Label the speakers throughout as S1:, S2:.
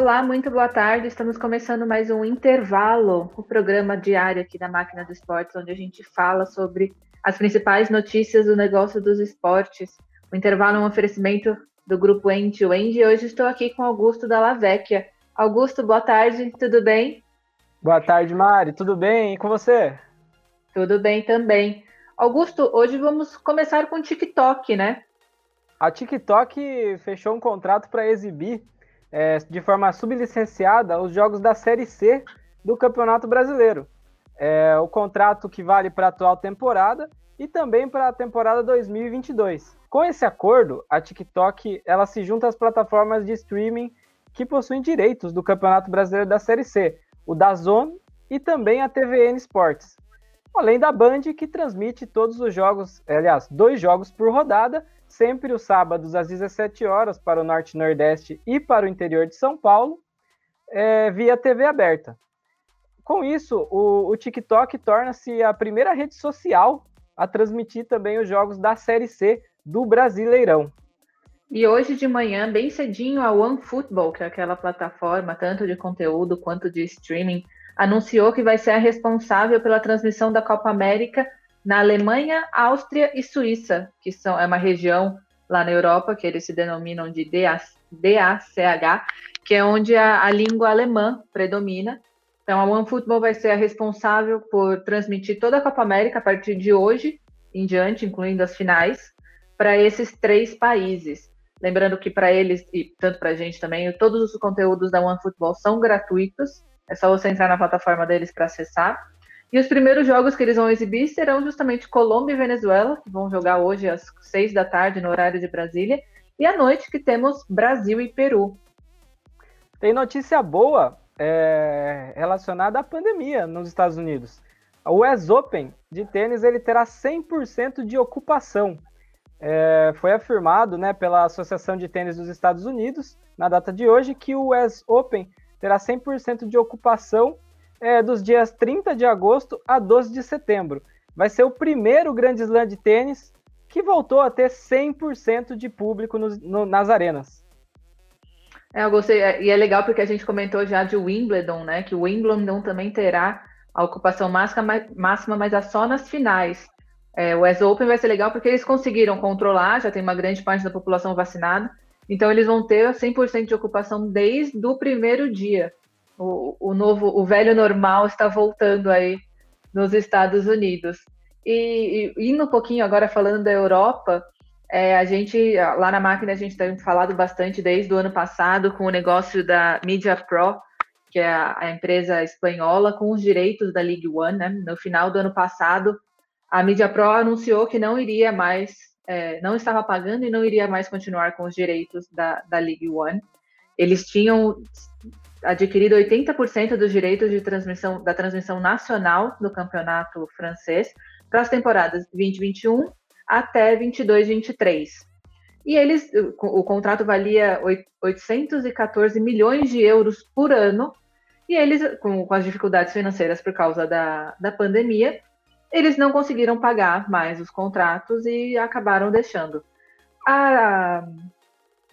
S1: Olá, muito boa tarde. Estamos começando mais um intervalo, o programa diário aqui da Máquina dos Esportes, onde a gente fala sobre as principais notícias do negócio dos esportes. O intervalo é um oferecimento do grupo End End e hoje estou aqui com Augusto da Lavecchia. Augusto, boa tarde, tudo bem?
S2: Boa tarde, Mari, tudo bem? E com você?
S1: Tudo bem também. Augusto, hoje vamos começar com o TikTok, né?
S2: A TikTok fechou um contrato para exibir é, de forma sublicenciada os jogos da Série C do Campeonato Brasileiro. É, o contrato que vale para a atual temporada e também para a temporada 2022. Com esse acordo, a TikTok ela se junta às plataformas de streaming que possuem direitos do Campeonato Brasileiro da Série C, o da Zone e também a TVN Sports. Além da Band, que transmite todos os jogos, aliás, dois jogos por rodada, sempre os sábados às 17 horas para o Norte Nordeste e para o interior de São Paulo, é, via TV aberta. Com isso, o, o TikTok torna-se a primeira rede social a transmitir também os jogos da Série C do Brasileirão.
S1: E hoje de manhã, bem cedinho, a OneFootball, que é aquela plataforma tanto de conteúdo quanto de streaming, anunciou que vai ser a responsável pela transmissão da Copa América na Alemanha, Áustria e Suíça, que são, é uma região lá na Europa que eles se denominam de DACH, que é onde a, a língua alemã predomina. Então, a OneFootball vai ser a responsável por transmitir toda a Copa América a partir de hoje em diante, incluindo as finais, para esses três países. Lembrando que para eles, e tanto para a gente também, todos os conteúdos da OneFootball são gratuitos, é só você entrar na plataforma deles para acessar. E os primeiros jogos que eles vão exibir serão justamente Colômbia e Venezuela, que vão jogar hoje às seis da tarde no horário de Brasília, e à noite que temos Brasil e Peru.
S2: Tem notícia boa é, relacionada à pandemia nos Estados Unidos. O US Open de tênis ele terá 100% de ocupação. É, foi afirmado né, pela Associação de Tênis dos Estados Unidos, na data de hoje, que o US Open terá 100% de ocupação é, dos dias 30 de agosto a 12 de setembro. Vai ser o primeiro grande slam de tênis que voltou a ter 100% de público no, no, nas arenas.
S1: É, eu gostei, é, e é legal porque a gente comentou já de Wimbledon, né? Que o Wimbledon também terá a ocupação máxima, mas é só nas finais. É, o US Open vai ser legal porque eles conseguiram controlar, já tem uma grande parte da população vacinada, então eles vão ter 100% de ocupação desde o primeiro dia o, o novo, o velho normal está voltando aí nos Estados Unidos. E, e indo um pouquinho agora falando da Europa, é, a gente, lá na máquina, a gente tem falado bastante desde o ano passado com o negócio da Media Pro, que é a, a empresa espanhola, com os direitos da League One. Né? No final do ano passado, a Media Pro anunciou que não iria mais, é, não estava pagando e não iria mais continuar com os direitos da, da League One. Eles tinham adquirido 80% dos direitos de transmissão da transmissão nacional do campeonato francês para as temporadas 2021 até 22-23. E eles, o, o contrato valia 814 milhões de euros por ano, e eles, com, com as dificuldades financeiras por causa da, da pandemia, eles não conseguiram pagar mais os contratos e acabaram deixando. A,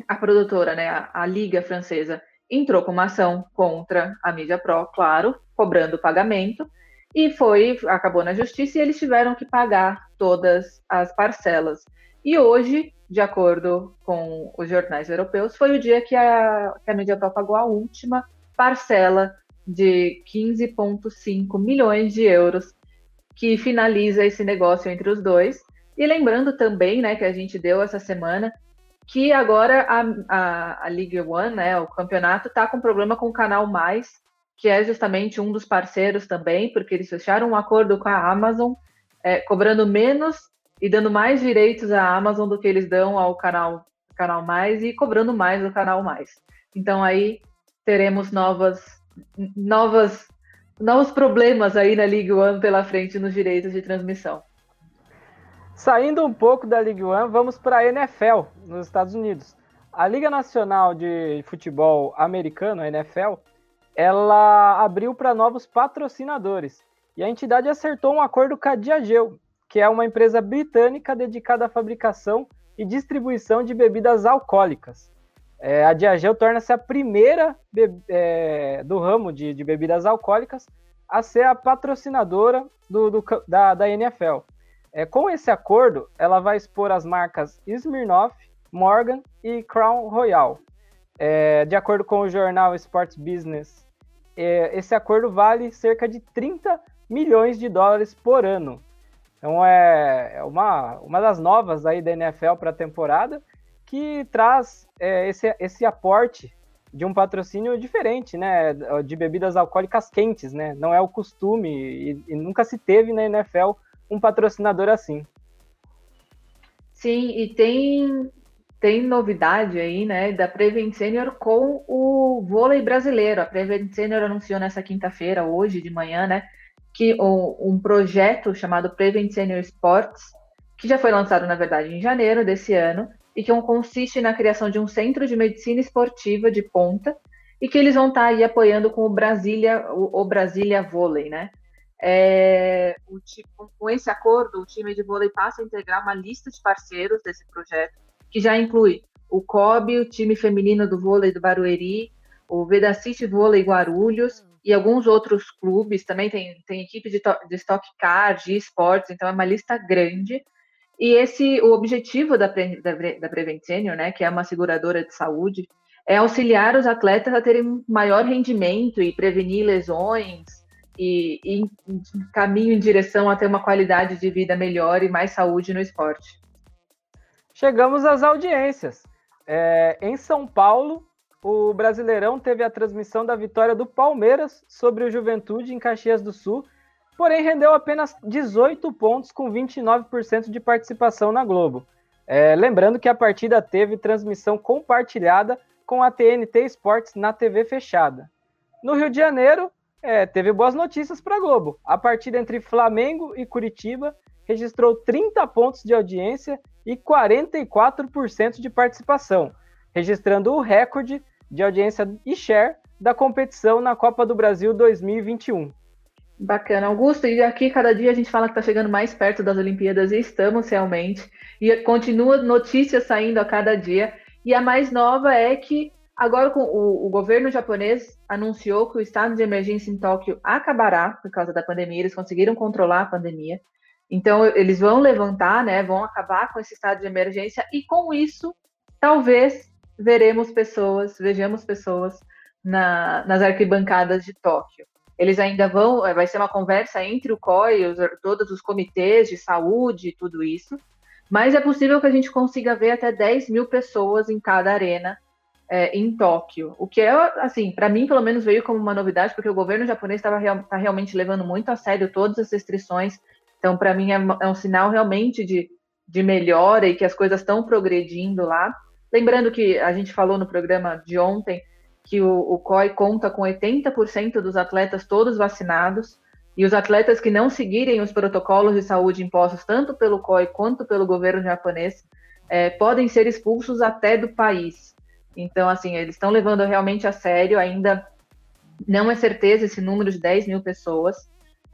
S1: a produtora, né, a, a Liga Francesa, entrou com uma ação contra a mídia Pro, claro, cobrando pagamento, e foi, acabou na justiça e eles tiveram que pagar todas as parcelas. E hoje, de acordo com os jornais europeus, foi o dia que a, que a mídia Pro pagou a última parcela de 15,5 milhões de euros, que finaliza esse negócio entre os dois. E lembrando também, né, que a gente deu essa semana, que agora a, a, a League One, né, o campeonato, está com problema com o Canal Mais, que é justamente um dos parceiros também, porque eles fecharam um acordo com a Amazon, é, cobrando menos e dando mais direitos à Amazon do que eles dão ao canal, canal Mais e cobrando mais do Canal Mais. Então aí teremos novas, novas, novos problemas aí na League One pela frente nos direitos de transmissão.
S2: Saindo um pouco da League One, vamos para a NFL nos Estados Unidos. A Liga Nacional de Futebol Americano, a NFL, ela abriu para novos patrocinadores e a entidade acertou um acordo com a Diageo, que é uma empresa britânica dedicada à fabricação e distribuição de bebidas alcoólicas. É, a Diageo torna-se a primeira é, do ramo de, de, bebidas alcoólicas a ser a patrocinadora do, do, da, da NFL. É, com esse acordo, ela vai expor as marcas Smirnoff, Morgan e Crown Royal. É, de acordo com o jornal Sports Business, é, esse acordo vale cerca de 30 milhões de dólares por ano. Então é, é uma, uma das novas aí da NFL para a temporada que traz é, esse, esse aporte de um patrocínio diferente, né, de bebidas alcoólicas quentes, né? Não é o costume e, e nunca se teve na NFL um patrocinador assim.
S1: Sim, e tem tem novidade aí, né, da Prevent Senior com o vôlei brasileiro. A Prevent Senior anunciou nessa quinta-feira, hoje de manhã, né, que um projeto chamado Prevent Senior Sports, que já foi lançado, na verdade, em janeiro desse ano, e que consiste na criação de um centro de medicina esportiva de ponta, e que eles vão estar aí apoiando com o Brasília, o, o Brasília Vôlei, né? É, o, com esse acordo, o time de vôlei passa a integrar uma lista de parceiros desse projeto, que já inclui o COB, o time feminino do vôlei do Barueri, o Vedacity Vôlei Guarulhos e alguns outros clubes. Também tem, tem equipe de, de Stock Car, de esportes, então é uma lista grande. E esse, o objetivo da, da, da Prevent Senior, né, que é uma seguradora de saúde, é auxiliar os atletas a terem maior rendimento e prevenir lesões e, e caminho em direção a ter uma qualidade de vida melhor e mais saúde no esporte.
S2: Chegamos às audiências. É, em São Paulo, o Brasileirão teve a transmissão da vitória do Palmeiras sobre o Juventude em Caxias do Sul, porém rendeu apenas 18 pontos com 29% de participação na Globo. É, lembrando que a partida teve transmissão compartilhada com a TNT Esportes na TV fechada. No Rio de Janeiro, é, teve boas notícias para Globo. A partida entre Flamengo e Curitiba registrou 30 pontos de audiência e 44% de participação, registrando o recorde de audiência e share da competição na Copa do Brasil 2021.
S1: Bacana, Augusto. E aqui cada dia a gente fala que está chegando mais perto das Olimpíadas e estamos realmente. E continua notícias saindo a cada dia. E a mais nova é que agora o, o governo japonês anunciou que o estado de emergência em Tóquio acabará por causa da pandemia. Eles conseguiram controlar a pandemia. Então, eles vão levantar, né, vão acabar com esse estado de emergência e com isso, talvez veremos pessoas, vejamos pessoas na, nas arquibancadas de Tóquio. Eles ainda vão, eh, vai ser uma conversa entre o COI, os, todos os comitês de saúde e tudo isso, mas é possível que a gente consiga ver até 10 mil pessoas em cada arena é, em Tóquio. O que é, assim, para mim, pelo menos, veio como uma novidade, porque o governo japonês estava real, tá realmente levando muito a sério todas as restrições então, para mim, é, é, um sinal realmente de, de melhora e que as coisas estão progredindo lá. Lembrando que a gente falou no programa de ontem que o, o COI conta com 80% dos atletas todos vacinados, e os atletas que não seguirem os protocolos de saúde impostos tanto pelo COI quanto pelo governo japonês é, podem ser expulsos até do país. Então, assim, eles estão levando realmente a sério, ainda não é certeza esse número de 10 mil pessoas,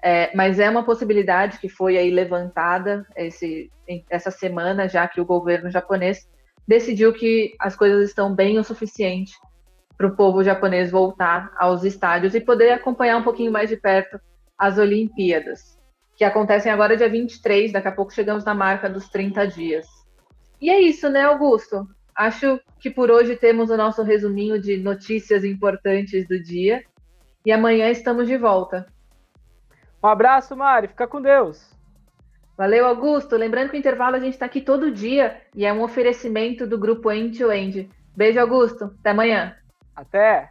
S1: é, mas é uma possibilidade que foi aí levantada esse, essa semana, já que o governo japonês decidiu que as coisas estão bem o suficiente para o povo japonês voltar aos estádios e poder acompanhar um pouquinho mais de perto as Olimpíadas, que acontecem agora dia 23, daqui a pouco chegamos na marca dos 30 dias. E é isso, né, Augusto? Acho que por hoje temos o nosso resuminho de notícias importantes do dia e amanhã estamos de volta.
S2: Um abraço, Mari. Fica com Deus.
S1: Valeu, Augusto. Lembrando que o intervalo a gente está aqui todo dia e é um oferecimento do grupo End to End. Beijo, Augusto. Até amanhã.
S2: Até.